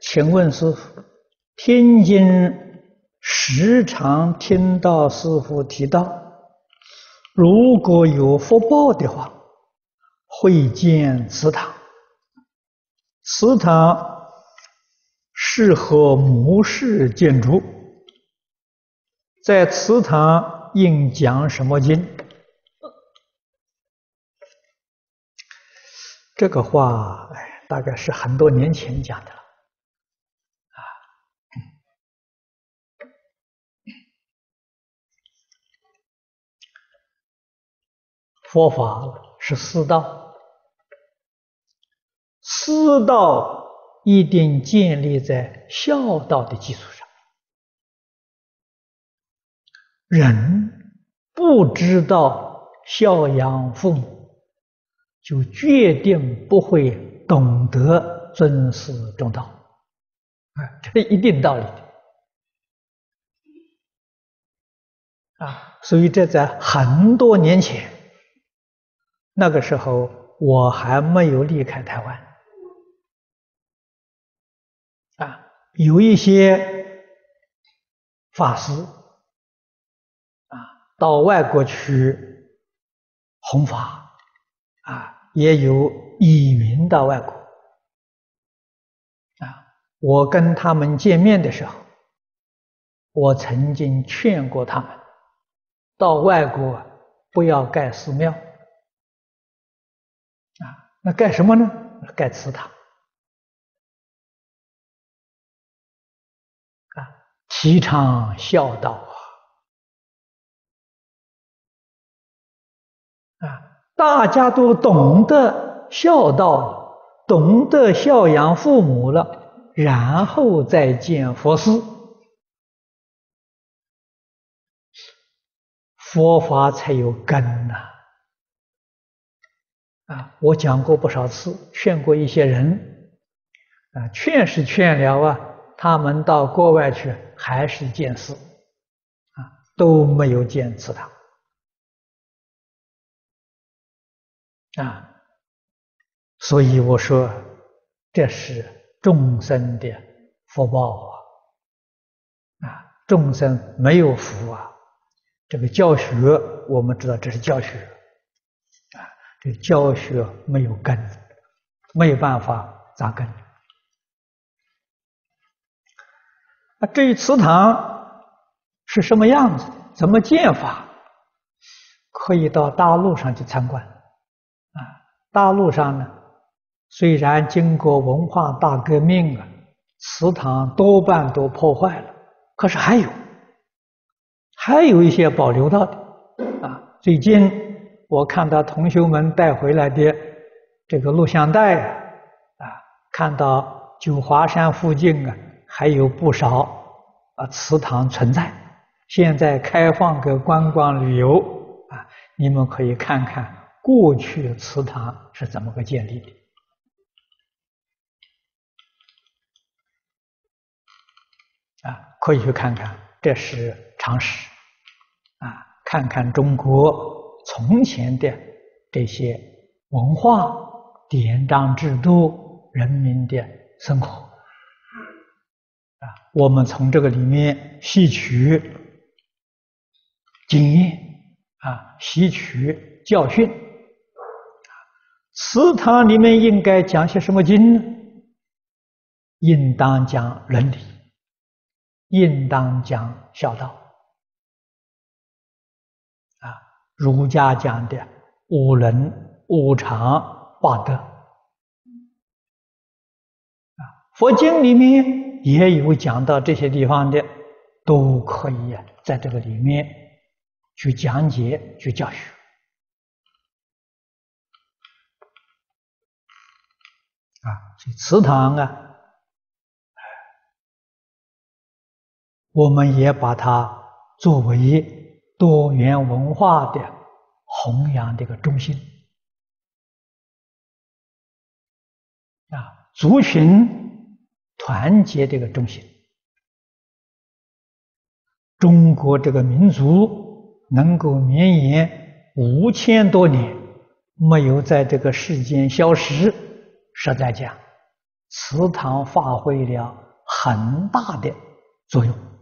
请问师父，天津时常听到师父提到，如果有福报的话，会建祠堂。祠堂适合母室建筑，在祠堂应讲什么经？这个话，哎，大概是很多年前讲的了，佛法是四道，四道一定建立在孝道的基础上，人不知道孝养父母。就决定不会懂得尊师重道，啊，这一定道理。的，啊，所以这在很多年前，那个时候我还没有离开台湾，啊，有一些法师，啊，到外国去弘法，啊。也有移民到外国，啊，我跟他们见面的时候，我曾经劝过他们，到外国不要盖寺庙，那盖什么呢？盖祠堂，啊，提倡孝道啊，啊。大家都懂得孝道，懂得孝养父母了，然后再建佛寺，佛法才有根呐！啊我讲过不少次，劝过一些人，啊，劝是劝了啊，他们到国外去还是见寺，啊，都没有建祠堂。啊，所以我说，这是众生的福报啊！啊，众生没有福啊，这个教学我们知道这是教学，这教学没有根，没有办法扎根。啊，至于祠堂是什么样子？怎么建法？可以到大陆上去参观。啊大陆上呢，虽然经过文化大革命啊，祠堂多半都破坏了，可是还有，还有一些保留到的啊。最近我看到同学们带回来的这个录像带啊，看到九华山附近啊，还有不少啊祠堂存在，现在开放给观光旅游啊，你们可以看看。过去祠堂是怎么个建立的？啊，可以去看看，这是常识。啊，看看中国从前的这些文化、典章制度、人民的生活。啊，我们从这个里面吸取经验，啊，吸取教训。祠堂里面应该讲些什么经呢？应当讲伦理，应当讲孝道。儒家讲的五伦、五常、八德。啊，佛经里面也有讲到这些地方的，都可以在这个里面去讲解、去教学。啊，所以祠堂啊，我们也把它作为多元文化的弘扬的一个中心啊，族群团结这个中心。中国这个民族能够绵延五千多年，没有在这个世间消失。实在讲，祠堂发挥了很大的作用。